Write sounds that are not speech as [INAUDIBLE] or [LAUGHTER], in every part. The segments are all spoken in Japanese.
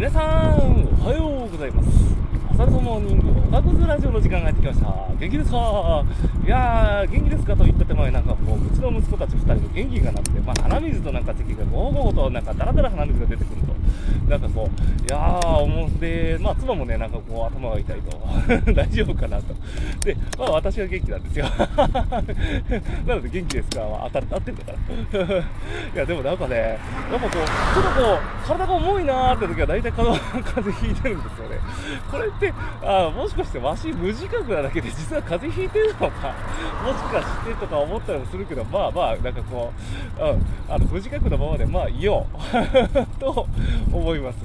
皆さんおはようございます。朝のモーニングおかぐずラジオの時間がやってきました。元気ですか？いやー元気ですかと言った手前なんかこううちの息子たち2人の元気がなくて、まあ、鼻水となんか咳がゴーゴーとなんかダラダラ鼻水が出てくると。なんかこういやー思ってまあ妻もねなんかこう頭が痛いと。[LAUGHS] 大丈夫かなと。でまあ私は元気なんですよ。[LAUGHS] なので元気ですか？は当たってんのかな？[LAUGHS] いやでもなんかねやっぱこうちょっとこう体が重いなーって時は大体風邪ひいてるんですよね。これってあもしかしてわし無自覚なだけで実は風邪ひいてるのかもしかしてとか思ったりもするけどまあまあなんかこう、うん、あの無自覚なままでまあいよ。う [LAUGHS] と思います。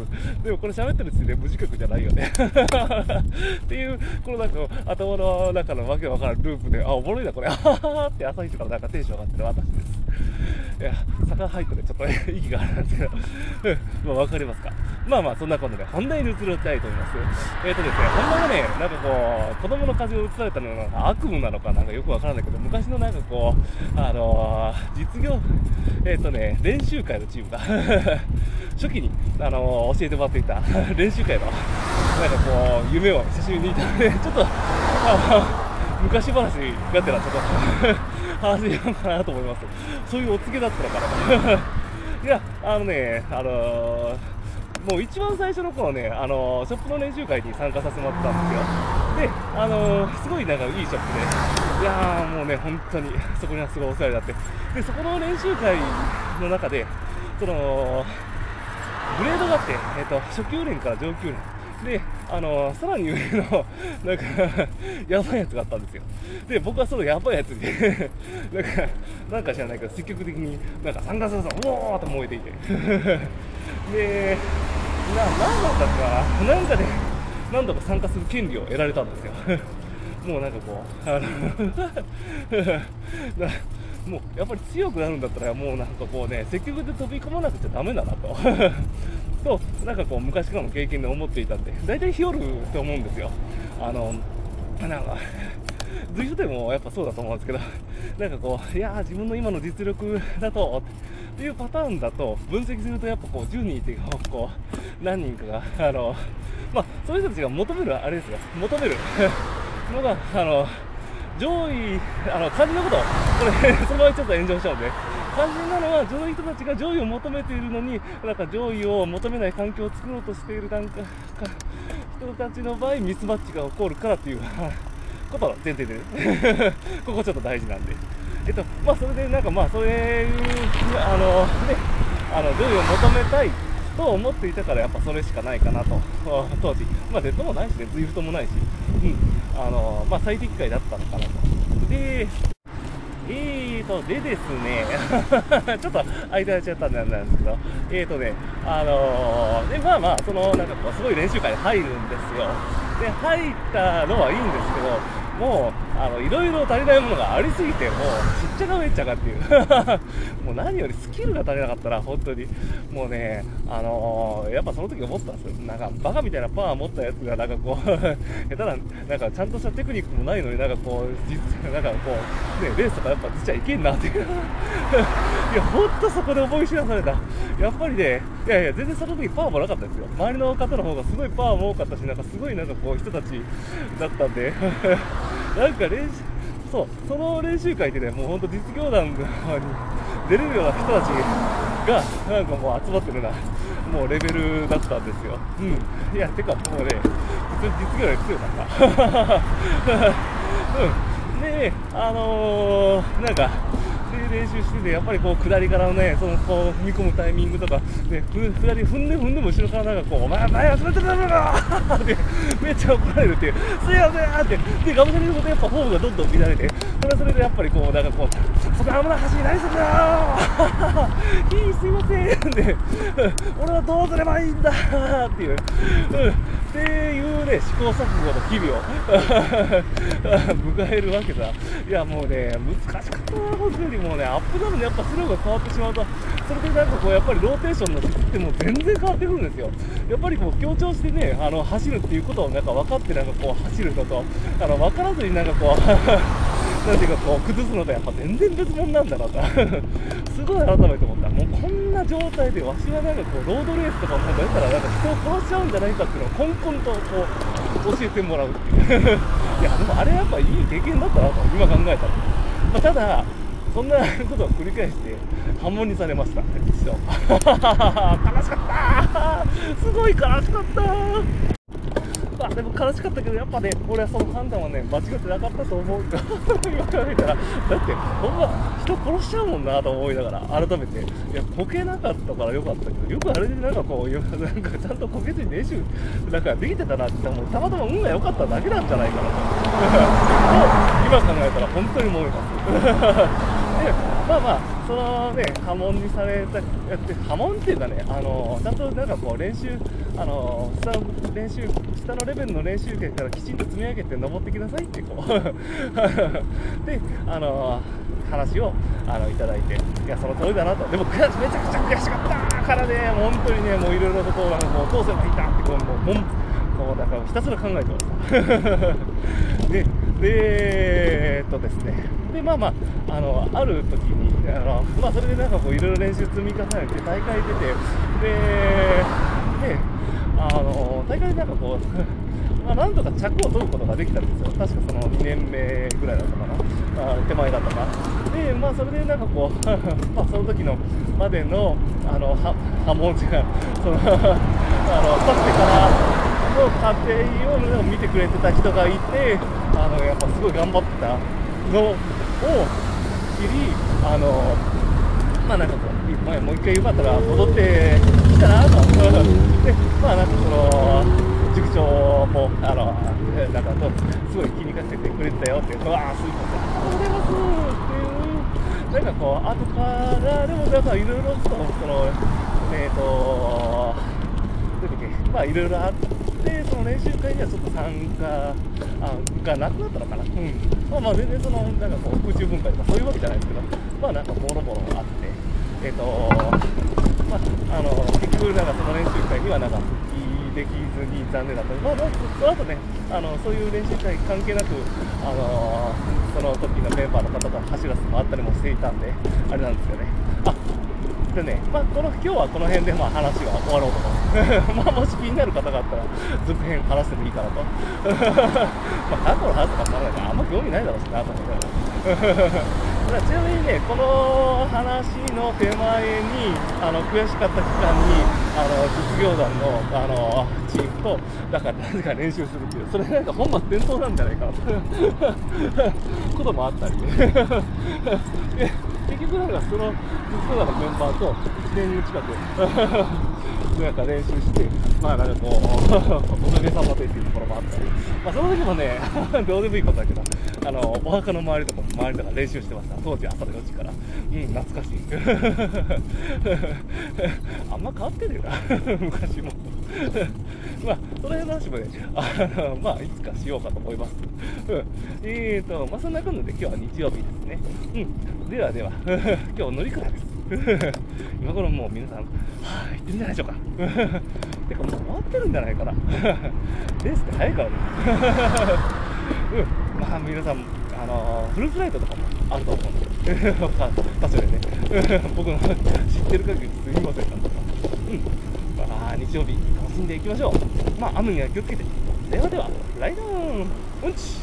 でもこれ喋ってる時点で無自覚じゃないよね。[LAUGHS] っていうこのなんか頭の中のわけわからんループであおもろいなこれ。あははって朝一からなんかテンション上がってる私です。いや、坂入ってね、ちょっと、ね、息があるんですけど、まあ、わかりますか。まあまあ、そんなことで、本題に移りたいと思います。えっ、ー、とですね、本題はね、なんかこう、子供の風邪を移されたのが悪夢なのかなんかよくわからないけど、昔のなんかこう、あのー、実業、えっ、ー、とね、練習会のチームが [LAUGHS] 初期に、あの教えてもらっていた練習会の、なんかこう、夢を久しぶりに見たので、ちょっと、あ昔話がてらちょっと話しようかなと思います。そういうお告げだったかな。いや、あのね、あのー、もう一番最初の頃ね、あのー、ショップの練習会に参加させてもらったんですよ。で、あのー、すごいなんかいいショップで、いやーもうね、本当にそこにはすごいお世話になって、で、そこの練習会の中で、その、グレードがあって、えっ、と、初級連から上級連、で、あのさらに上の、なんかやばいやつがあったんですよ。で、僕はそのやばいやつになんか、なんか知らないけど、積極的に、なんか参加するぞ、おーって燃えていて。で、な、なんだったかな、んかで、何度か参加する権利を得られたんですよ。もうなんかこう、あの [LAUGHS] もうやっぱり強くなるんだったら、もうなんかこうね、積極で飛び込まなくちゃだめだなと。[LAUGHS] と、なんかこう、昔からの経験で思っていたんで、大体日和ると思うんですよ。あの、なんか、随所でもやっぱそうだと思うんですけど、なんかこう、いやー、自分の今の実力だと、っていうパターンだと、分析するとやっぱこう、10人いて、こう、何人かが、あの、まあ、そういう人たちが求める、あれですよ、求める。[LAUGHS] のが、あの、上位、あの、漢字のこと、これ、[LAUGHS] その場合ちょっと炎上しちゃうんで、肝心なのは上位人たちが上位を求めているのになんか上位を求めない環境を作ろうとしているなんか人たちの場合ミスマッチが起こるからっていう [LAUGHS] ことの前提で、[LAUGHS] ここちょっと大事なんで。えっと、まあ、それでなんかまあ、そういう、あの、ね、あの、上位を求めたいと思っていたから、やっぱそれしかないかなと、[LAUGHS] 当時。まあ、デッドもないしね、ズイフトもないし、うん、あの、まあ、最適解だったのかなと。で、えーと、でですね、[LAUGHS] ちょっと間空いちゃったんでなんですけど、えーとね、あのー、で、まあまあ、その、なんかこう、すごい練習会に入るんですよ。で、入ったのはいいんですけど、もう、あの、いろいろ足りないものがありすぎて、もう、ちっちゃかめっちゃかっていう [LAUGHS] もう何よりスキルが足りなかったら、本当に、もうね、あのー、やっぱその時思ったんですよ。なんか、バカみたいなパワー持ったやつが、なんかこう [LAUGHS] 下手な、なんかちゃんとしたテクニックもないのになんかこう、実、なんかこう、ね、レースとかやっぱ出ちゃいけんなっていう [LAUGHS] いや、ほんとそこで思い知らされた。やっぱりね、いやいや、全然その時パワーもなかったですよ。周りの方の方がすごいパワーも多かったし、なんかすごいなんかこう、人たちだったんでなんか練習、そう、その練習会ってね、もうほんと実業団に出れるような人たちが、なんかもう集まってるな、もうレベルだったんですよ。うん。いや、てかもうね、普通に実業団強かった。[LAUGHS] うん。で、あのー、なんか、練習してて、やっぱりこう下りからね、そのこう踏み込むタイミングとか、ね、下り踏んで踏んでも後ろからなんかこう、お前、前集めてたのか [LAUGHS] ってめっちゃ怒られるっていう、すいませんって、で、がむしゃりのことやっぱフォームがどんどん乱れて、それはそれでやっぱりこう、なんかこう、そこ危ない走り何すんだよいい、すいませんで、俺はどうすればいいんだっていう、うん、っていうね、試行錯誤の日々を迎えるわけだ。いや、もうね、難しかったな、本当に。もうね、アップダウンでやっぱスローが変わってしまうと、それでなんかこう、やっぱりローテーションの質ってもう全然変わってくるんですよ。やっぱりこう、強調してね、あの、走るっていうことをなんか分かってなんかこう、走るのと、あの、分からずになんかこう [LAUGHS] なんていうかこう崩すのとやっぱ全然別物なんだなと。[LAUGHS] すごい改めて思った。もうこんな状態でわしはなんかこうロードレースとかも出たらなんか人を殺しちゃうんじゃないかっていうのをコンコンとこう教えてもらうっていう。[LAUGHS] いやでもあれやっぱいい経験だったなと今考えたら、まあ、ただそんなことを繰り返して破門にされました。一度 [LAUGHS] 悲しかった。すごい悲しかった。でも悲しかったけどやっぱね俺はその判断はね間違ってなかったと思う今考えたら。だってほんま人殺しちゃうもんなと思いながら改めて。いやこけなかったからよかったけどよくあれでなんかこうなんかちゃんとこけずに練習なんかできてたなってもうたまたま運が良かっただけなんじゃないかなと今考えたら本当に思います [LAUGHS] まあまあそのね波紋にされたやって波紋っていうかねあのちゃんとなんかこう練習あの下の練習下のレベルの練習圏からきちんと積み上げて登ってきなさいってこう [LAUGHS] であの話をあのいただいていやその通りだなと。でもめちゃくちゃ悔しかった。からねもう本当にねもういろいろとこうなんかもう通せばいいんだってこうもうもんこうだからひたすら考えてました。[LAUGHS] ででえっとですね。でまあまああのある時にあの、まあ、それでなんかこういろいろ練習積み重ねて大会出てでであの大会でなんかこう [LAUGHS] まあ、なんとか着を取ることができたんですよ、確かその2年目ぐらいだったかな、あ手前だったかな。で、まあ、それでなんかこう、[LAUGHS] まあ、その時のまでのあの波紋が、その [LAUGHS] あの、立ってからの過程を見てくれてた人がいて、あのやっぱすごい頑張ってたのを知り、あのまあなんかこう、まあ、もう一回よかったら戻ってきたなと、でまあなんかその塾長もあのなんかとすごい気にかけてくれてたよってうわあすいませんありがとうございますっていうなんかこう後からでもなんかいろいろとそのえっ、ー、とまあいろいろあって練習会にはちょっと参加あがなくなったのかな、うん、まあまあ全然そのなんかこう空中分解とかそういうわけじゃないですけど。まあなんかもろもろあって。えっ、ー、とまああの結局なんかその練習会にはなんかできずに残念だった。まあ、その後ねあのそういう練習会関係なく、あのその時のメンバーの方と走らせてもらったりもしていたんであれなんですよね。でね、まあ、この今日はこの辺でまあ話は終わろうと。思 [LAUGHS] うまあもし気になる方があったら続編話してもいいかなと。[LAUGHS] まあ過去の話とか考えたらあんま興味ないだろうしなと思って [LAUGHS] ちなみにね、この話の手前に、あの悔しかった期間に、あの実業団のあのチームと、だからなぜか練習するっていう、それなんか本末転倒なんじゃないかなと。こともあったり。ね。結局なんかその実業団のメンバーと1年近く [LAUGHS] なんか練習して、まあなんかこう、おかげさまでっていうところもあったり、まあその時もね、[LAUGHS] どうでもいいことだけど、あの、お墓の周りとか周りとか練習してました。当時朝の4時から。うん、懐かしい。[LAUGHS] あんま変わってねえな、昔も。まあ、その辺の話もね、あの、まあ、いつかしようかと思います。うん。えーと、まあ、そんなことで今日は日曜日ですね。うん。ではでは、[LAUGHS] 今日乗り換えです。[LAUGHS] 今頃もう皆さん、はぁ、行ってるんじゃないでしょうか。[LAUGHS] てかもう終わってるんじゃないかな。レースって早いからね。うん。まあ皆さん、あのフルフライトとかもあると思うんで、場所でね。僕の知ってる限りすみませんなんとか。うん。まあ日曜日楽しんでいきましょう。まあ雨には気をつけて。ではでは、ライドンうんち